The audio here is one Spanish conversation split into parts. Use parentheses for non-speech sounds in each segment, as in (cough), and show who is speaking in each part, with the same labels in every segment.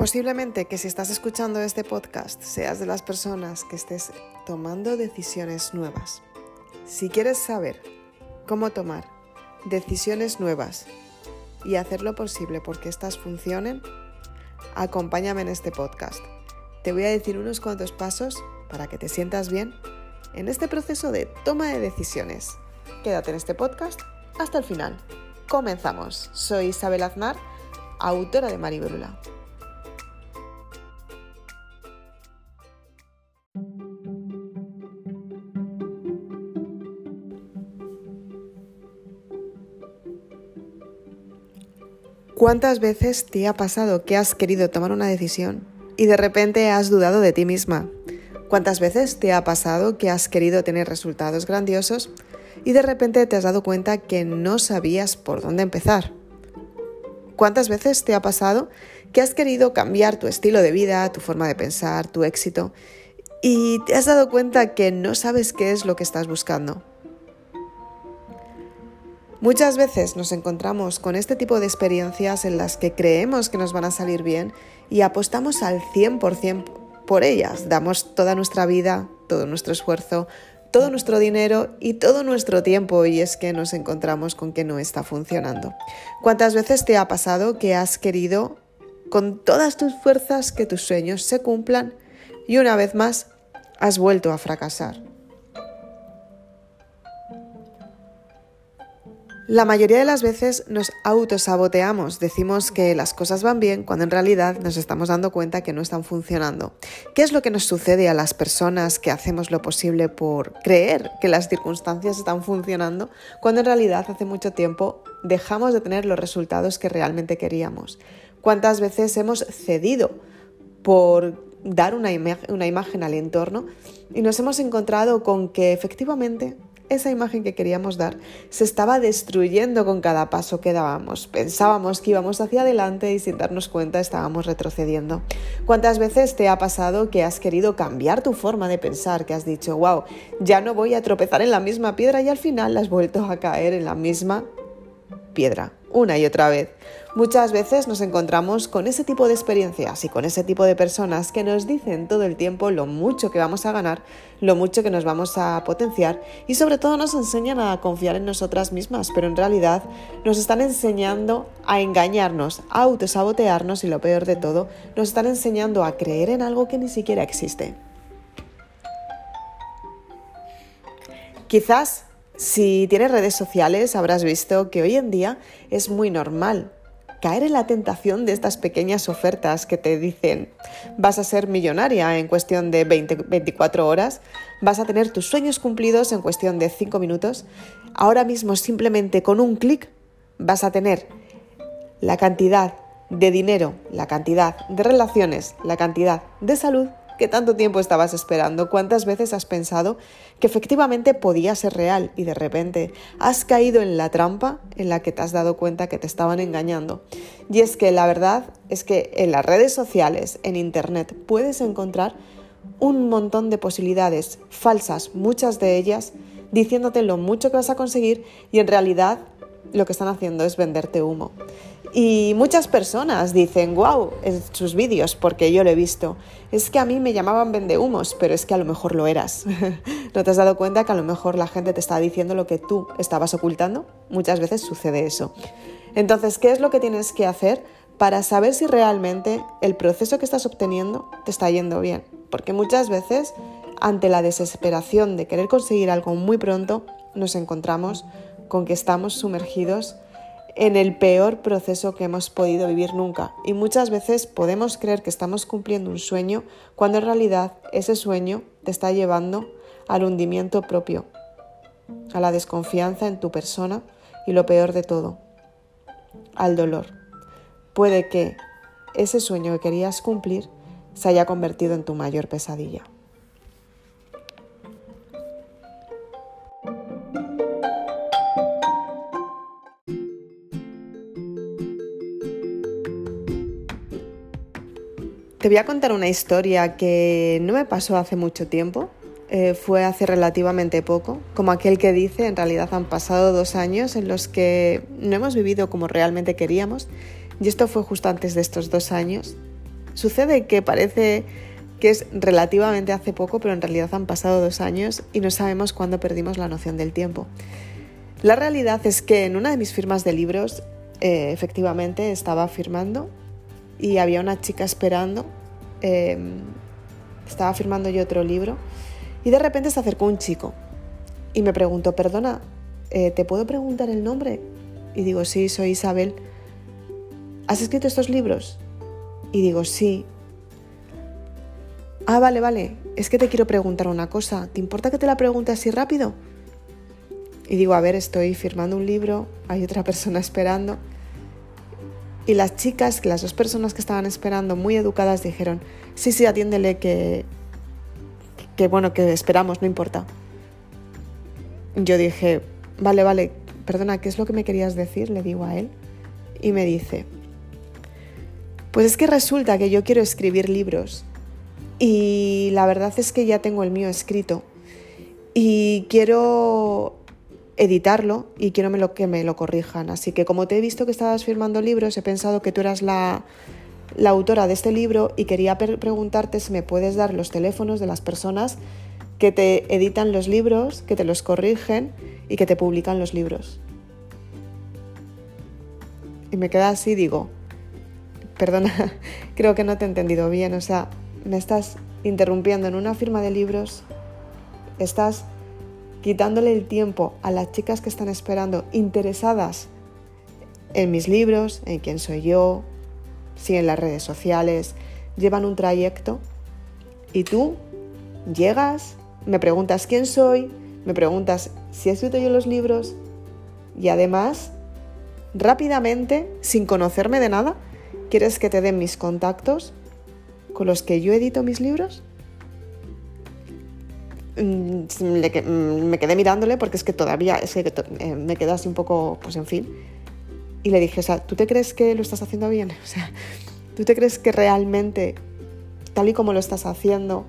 Speaker 1: Posiblemente que si estás escuchando este podcast seas de las personas que estés tomando decisiones nuevas. Si quieres saber cómo tomar decisiones nuevas y hacer lo posible porque estas funcionen, acompáñame en este podcast. Te voy a decir unos cuantos pasos para que te sientas bien en este proceso de toma de decisiones. Quédate en este podcast hasta el final. Comenzamos. Soy Isabel Aznar, autora de Maribrula. ¿Cuántas veces te ha pasado que has querido tomar una decisión y de repente has dudado de ti misma? ¿Cuántas veces te ha pasado que has querido tener resultados grandiosos y de repente te has dado cuenta que no sabías por dónde empezar? ¿Cuántas veces te ha pasado que has querido cambiar tu estilo de vida, tu forma de pensar, tu éxito y te has dado cuenta que no sabes qué es lo que estás buscando? Muchas veces nos encontramos con este tipo de experiencias en las que creemos que nos van a salir bien y apostamos al 100% por ellas. Damos toda nuestra vida, todo nuestro esfuerzo, todo nuestro dinero y todo nuestro tiempo y es que nos encontramos con que no está funcionando. ¿Cuántas veces te ha pasado que has querido con todas tus fuerzas que tus sueños se cumplan y una vez más has vuelto a fracasar? La mayoría de las veces nos autosaboteamos, decimos que las cosas van bien cuando en realidad nos estamos dando cuenta que no están funcionando. ¿Qué es lo que nos sucede a las personas que hacemos lo posible por creer que las circunstancias están funcionando cuando en realidad hace mucho tiempo dejamos de tener los resultados que realmente queríamos? ¿Cuántas veces hemos cedido por dar una, una imagen al entorno y nos hemos encontrado con que efectivamente esa imagen que queríamos dar se estaba destruyendo con cada paso que dábamos. Pensábamos que íbamos hacia adelante y sin darnos cuenta estábamos retrocediendo. ¿Cuántas veces te ha pasado que has querido cambiar tu forma de pensar, que has dicho, wow, ya no voy a tropezar en la misma piedra y al final has vuelto a caer en la misma piedra, una y otra vez? Muchas veces nos encontramos con ese tipo de experiencias y con ese tipo de personas que nos dicen todo el tiempo lo mucho que vamos a ganar, lo mucho que nos vamos a potenciar y sobre todo nos enseñan a confiar en nosotras mismas, pero en realidad nos están enseñando a engañarnos, a autosabotearnos y lo peor de todo, nos están enseñando a creer en algo que ni siquiera existe. Quizás si tienes redes sociales habrás visto que hoy en día es muy normal caer en la tentación de estas pequeñas ofertas que te dicen vas a ser millonaria en cuestión de 20, 24 horas, vas a tener tus sueños cumplidos en cuestión de 5 minutos, ahora mismo simplemente con un clic vas a tener la cantidad de dinero, la cantidad de relaciones, la cantidad de salud que tanto tiempo estabas esperando? ¿Cuántas veces has pensado que efectivamente podía ser real y de repente has caído en la trampa en la que te has dado cuenta que te estaban engañando? Y es que la verdad es que en las redes sociales, en Internet, puedes encontrar un montón de posibilidades falsas, muchas de ellas diciéndote lo mucho que vas a conseguir y en realidad lo que están haciendo es venderte humo. Y muchas personas dicen, wow, en sus vídeos, porque yo lo he visto, es que a mí me llamaban vendehumos, pero es que a lo mejor lo eras. (laughs) ¿No te has dado cuenta que a lo mejor la gente te está diciendo lo que tú estabas ocultando? Muchas veces sucede eso. Entonces, ¿qué es lo que tienes que hacer para saber si realmente el proceso que estás obteniendo te está yendo bien? Porque muchas veces, ante la desesperación de querer conseguir algo muy pronto, nos encontramos con que estamos sumergidos en el peor proceso que hemos podido vivir nunca. Y muchas veces podemos creer que estamos cumpliendo un sueño cuando en realidad ese sueño te está llevando al hundimiento propio, a la desconfianza en tu persona y lo peor de todo, al dolor. Puede que ese sueño que querías cumplir se haya convertido en tu mayor pesadilla. Te voy a contar una historia que no me pasó hace mucho tiempo, eh, fue hace relativamente poco, como aquel que dice, en realidad han pasado dos años en los que no hemos vivido como realmente queríamos, y esto fue justo antes de estos dos años, Sucede que parece que es relativamente hace poco, pero en realidad han pasado dos años y no sabemos cuándo perdimos la noción del tiempo. La realidad es que en una de mis firmas de libros, eh, efectivamente, estaba firmando y había una chica esperando. Em, estaba firmando yo otro libro y de repente se acercó un chico y me preguntó, perdona, eh, ¿te puedo preguntar el nombre? Y digo, sí, soy Isabel. ¿Has escrito estos libros? Y digo, sí. Ah, vale, vale, es que te quiero preguntar una cosa. ¿Te importa que te la pregunte así rápido? Y digo, a ver, estoy firmando un libro, hay otra (laughs) persona esperando. Y las chicas, las dos personas que estaban esperando, muy educadas, dijeron, sí, sí, atiéndele que, que bueno, que esperamos, no importa. Yo dije, vale, vale, perdona, ¿qué es lo que me querías decir? Le digo a él. Y me dice, pues es que resulta que yo quiero escribir libros y la verdad es que ya tengo el mío escrito y quiero editarlo y quiero que me lo corrijan. Así que como te he visto que estabas firmando libros, he pensado que tú eras la, autora de este libro y quería preguntarte si me puedes dar los teléfonos de las personas que te editan los libros, que te los corrigen y que te publican los libros. Y me queda así, digo, perdona, (laughs) creo que no te he entendido bien, o sea, me estás interrumpiendo en una firma de libros, estás quitándole el tiempo a las chicas que están esperando, interesadas en mis libros, en quién soy yo, si en las redes sociales, llevan un trayecto y tú llegas, me preguntas quién soy, me preguntas si he escrito yo los libros y además, rápidamente, sin conocerme de nada, ¿Quieres que te den mis contactos con los que yo edito mis libros? Mm, mm, me quedé mirándole porque es que todavía eh, me quedé así un poco, pues en fin. Y le dije, o sea, ¿tú te crees que lo estás haciendo bien? (laughs) O sea, ¿tú te crees que realmente, tal y como lo estás haciendo,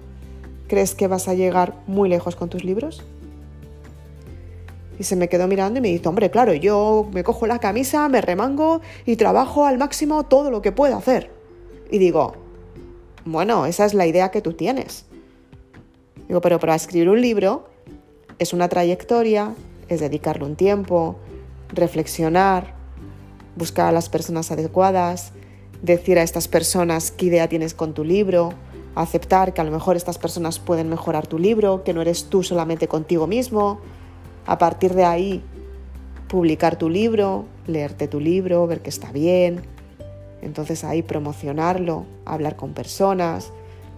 Speaker 1: crees que vas a llegar muy lejos con tus libros? Y se me quedó mirando y me dice, hombre, claro, yo me cojo la camisa, me remango y trabajo al máximo todo lo que puedo hacer. Y digo, bueno, esa es la idea que tú tienes. Pero para escribir un libro es una trayectoria, es dedicarle un tiempo, reflexionar, buscar a las personas adecuadas, decir a estas personas qué idea tienes con tu libro, aceptar que a lo mejor estas personas pueden mejorar tu libro, que no eres tú solamente contigo mismo, a partir de ahí, publicar tu libro, leerte tu libro, ver que está bien. Entonces ahí promocionarlo, hablar con personas,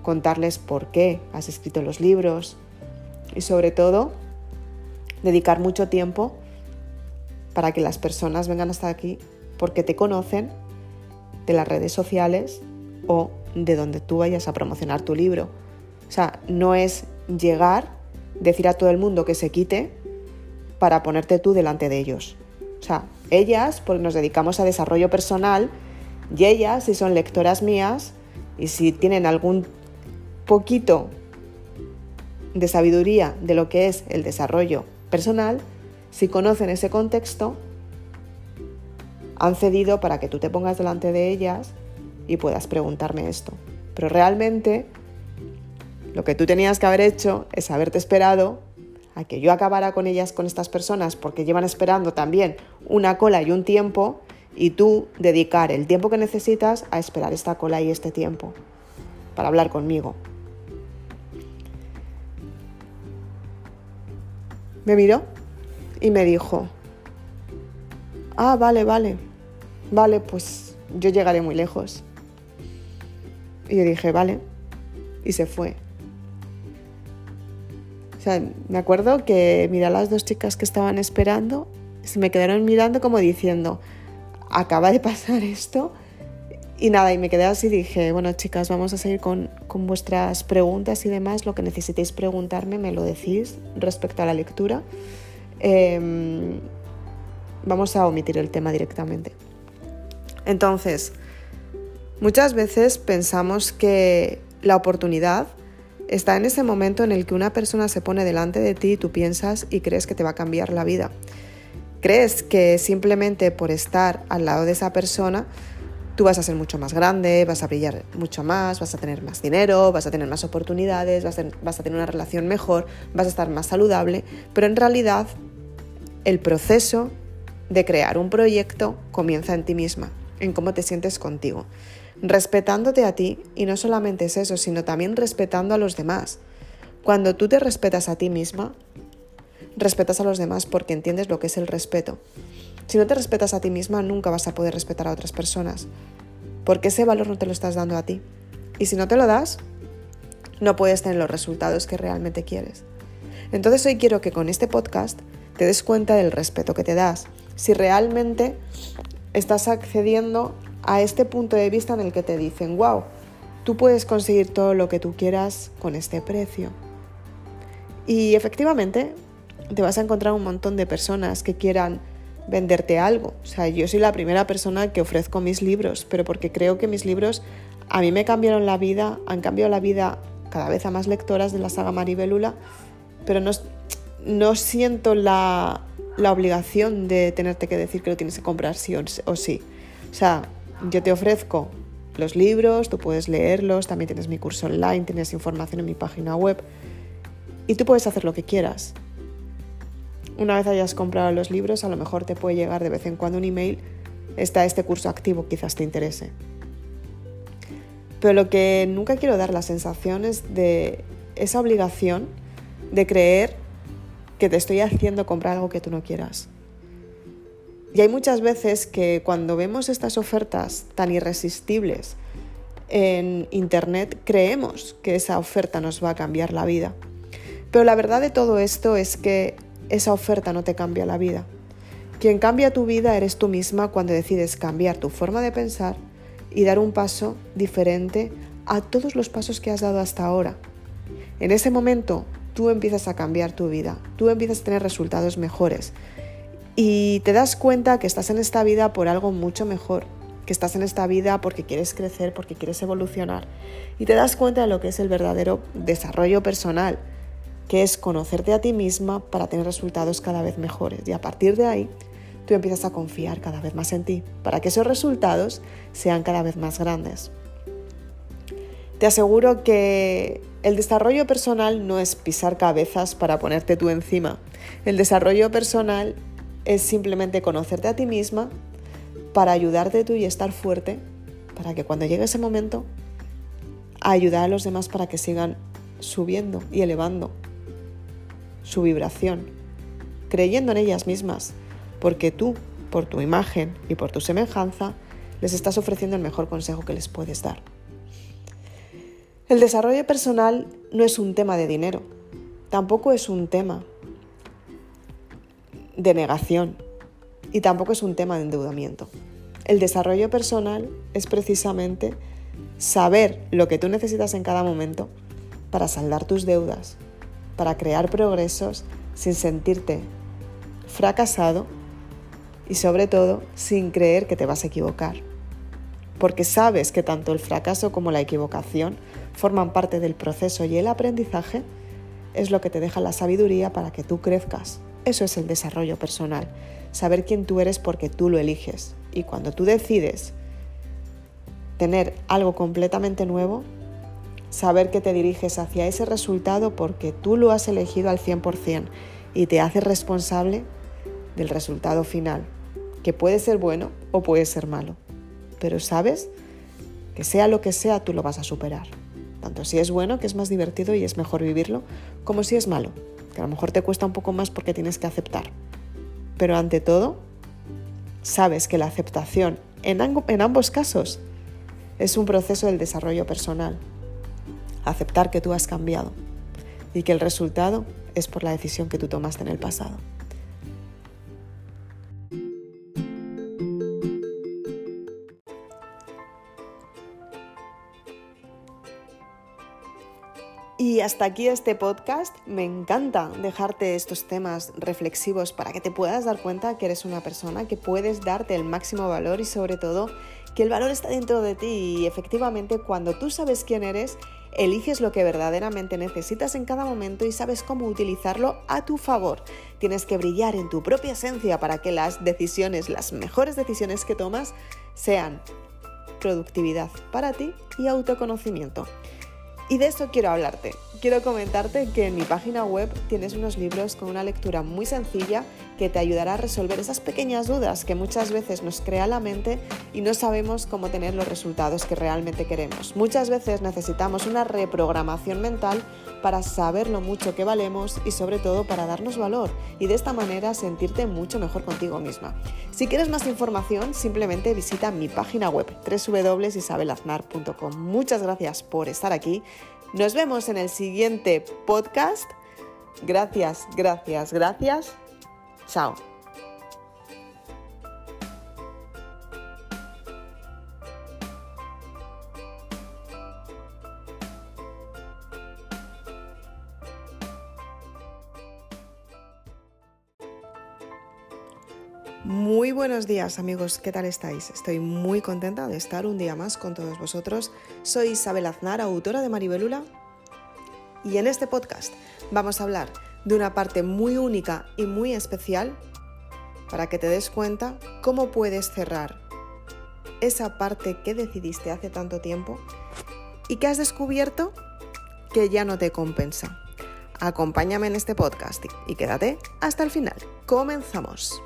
Speaker 1: contarles por qué has escrito los libros y sobre todo dedicar mucho tiempo para que las personas vengan hasta aquí porque te conocen de las redes sociales o de donde tú vayas a promocionar tu libro. O sea, no es llegar, decir a todo el mundo que se quite para ponerte tú delante de ellos. O sea, ellas, pues nos dedicamos a desarrollo personal, y ellas, si son lectoras mías, y si tienen algún poquito de sabiduría de lo que es el desarrollo personal, si conocen ese contexto, han cedido para que tú te pongas delante de ellas y puedas preguntarme esto. Pero realmente lo que tú tenías que haber hecho es haberte esperado a que yo acabara con ellas, con estas personas, porque llevan esperando también una cola y un tiempo, y tú dedicar el tiempo que necesitas a esperar esta cola y este tiempo para hablar conmigo. Me miró y me dijo, ah, vale, vale, vale, pues yo llegaré muy lejos. Y yo dije, vale, y se fue. O sea, me acuerdo que miré a las dos chicas que estaban esperando, se me quedaron mirando como diciendo, acaba de pasar esto. Y nada, y me quedé así dije, bueno chicas, vamos a seguir con, vuestras preguntas y demás. Lo que necesitéis preguntarme me lo decís respecto a la lectura. Em, vamos a omitir el tema directamente. Entonces, muchas veces pensamos que la oportunidad está en ese momento en el que una persona se pone delante de ti y tú piensas y crees que te va a cambiar la vida. Crees que simplemente por estar al lado de esa persona tú vas a ser mucho más grande, vas a brillar mucho más, vas a tener más dinero, vas a tener más oportunidades, vas a, vas a tener una relación mejor, vas a estar más saludable, pero en realidad el proceso de crear un proyecto comienza en ti misma, en cómo te sientes contigo, respetándote a ti y no solamente es eso, sino también respetando a los demás. Cuando tú te respetas a ti misma, respetas a los demás porque entiendes lo que es el respeto. Si no te respetas a ti misma, nunca vas a poder respetar a otras personas, porque ese valor no te lo estás dando a ti. Y si no te lo das, no puedes tener los resultados que realmente quieres. Entonces hoy quiero que con este podcast te des cuenta del respeto que te das, si realmente estás accediendo a este punto de vista en el que te dicen, wow, tú puedes conseguir todo lo que tú quieras con este precio. Y efectivamente, te vas a encontrar un montón de personas que quieran venderte algo. O sea, yo soy la primera persona que ofrezco mis libros, pero porque creo que mis libros a mí me cambiaron la vida, han cambiado la vida cada vez a más lectoras de la saga Maribelula, pero no, no siento la, la, obligación de tenerte que decir que lo tienes que comprar sí o sí. O sea, yo te ofrezco los libros, tú puedes leerlos, también tienes mi curso online, tienes información en mi página web y tú puedes hacer lo que quieras. Una vez hayas comprado los libros, a lo mejor te puede llegar de vez en cuando un email, está este curso activo, quizás te interese. Pero lo que nunca quiero dar la sensación es de esa obligación de creer que te estoy haciendo comprar algo que tú no quieras. Y hay muchas veces que cuando vemos estas ofertas tan irresistibles en Internet, creemos que esa oferta nos va a cambiar la vida. Pero la verdad de todo esto es que esa oferta no te cambia la vida. Quien cambia tu vida eres tú misma cuando decides cambiar tu forma de pensar y dar un paso diferente a todos los pasos que has dado hasta ahora. En ese momento tú empiezas a cambiar tu vida, tú empiezas a tener resultados mejores y te das cuenta que estás en esta vida por algo mucho mejor, que estás en esta vida porque quieres crecer, porque quieres evolucionar y te das cuenta de lo que es el verdadero desarrollo personal, que es conocerte a ti misma para tener resultados cada vez mejores. Y a partir de ahí, tú empiezas a confiar cada vez más en ti, para que esos resultados sean cada vez más grandes. Te aseguro que el desarrollo personal no es pisar cabezas para ponerte tú encima. El desarrollo personal es simplemente conocerte a ti misma para ayudarte tú y estar fuerte, para que cuando llegue ese momento, ayudar a los demás para que sigan subiendo y elevando su vibración, creyendo en ellas mismas, porque tú, por tu imagen y por tu semejanza, les estás ofreciendo el mejor consejo que les puedes dar. El desarrollo personal no es un tema de dinero, tampoco es un tema de negación y tampoco es un tema de endeudamiento. El desarrollo personal es precisamente saber lo que tú necesitas en cada momento para saldar tus deudas, para crear progresos sin sentirte fracasado y sobre todo sin creer que te vas a equivocar. Porque sabes que tanto el fracaso como la equivocación forman parte del proceso y el aprendizaje es lo que te deja la sabiduría para que tú crezcas. Eso es el desarrollo personal, saber quién tú eres porque tú lo eliges. Y cuando tú decides tener algo completamente nuevo, saber que te diriges hacia ese resultado porque tú lo has elegido al 100% y te haces responsable del resultado final, que puede ser bueno o puede ser malo, pero sabes que sea lo que sea, tú lo vas a superar. Tanto si es bueno, que es más divertido y es mejor vivirlo, como si es malo, que a lo mejor te cuesta un poco más porque tienes que aceptar. Pero ante todo, sabes que la aceptación en, en ambos casos es un proceso del desarrollo personal aceptar que tú has cambiado y que el resultado es por la decisión que tú tomaste en el pasado. Y hasta aquí este podcast. Me encanta dejarte estos temas reflexivos para que te puedas dar cuenta que eres una persona que puedes darte el máximo valor y sobre todo que el valor está dentro de ti y efectivamente cuando tú sabes quién eres, eliges lo que verdaderamente necesitas en cada momento y sabes cómo utilizarlo a tu favor. Tienes que brillar en tu propia esencia para que las decisiones, las mejores decisiones que tomas, sean productividad para ti y autoconocimiento. Y de eso quiero hablarte. Quiero comentarte que en mi página web tienes unos libros con una lectura muy sencilla que te ayudará a resolver esas pequeñas dudas que muchas veces nos crea la mente y no sabemos cómo tener los resultados que realmente queremos. Muchas veces necesitamos una reprogramación mental para saber lo mucho que valemos y sobre todo para darnos valor y de esta manera sentirte mucho mejor contigo misma. Si quieres más información, simplemente visita mi página web www.isabelaznar.com. Muchas gracias por estar aquí. Nos vemos en el siguiente podcast. Gracias, gracias, gracias. Chao. Buenos días amigos, ¿qué tal estáis? Estoy muy contenta de estar un día más con todos vosotros. Soy Isabel Aznar, autora de Maribelula, y en este podcast vamos a hablar de una parte muy única y muy especial para que te des cuenta cómo puedes cerrar esa parte que decidiste hace tanto tiempo y que has descubierto que ya no te compensa. Acompáñame en este podcast y quédate hasta el final. Comenzamos.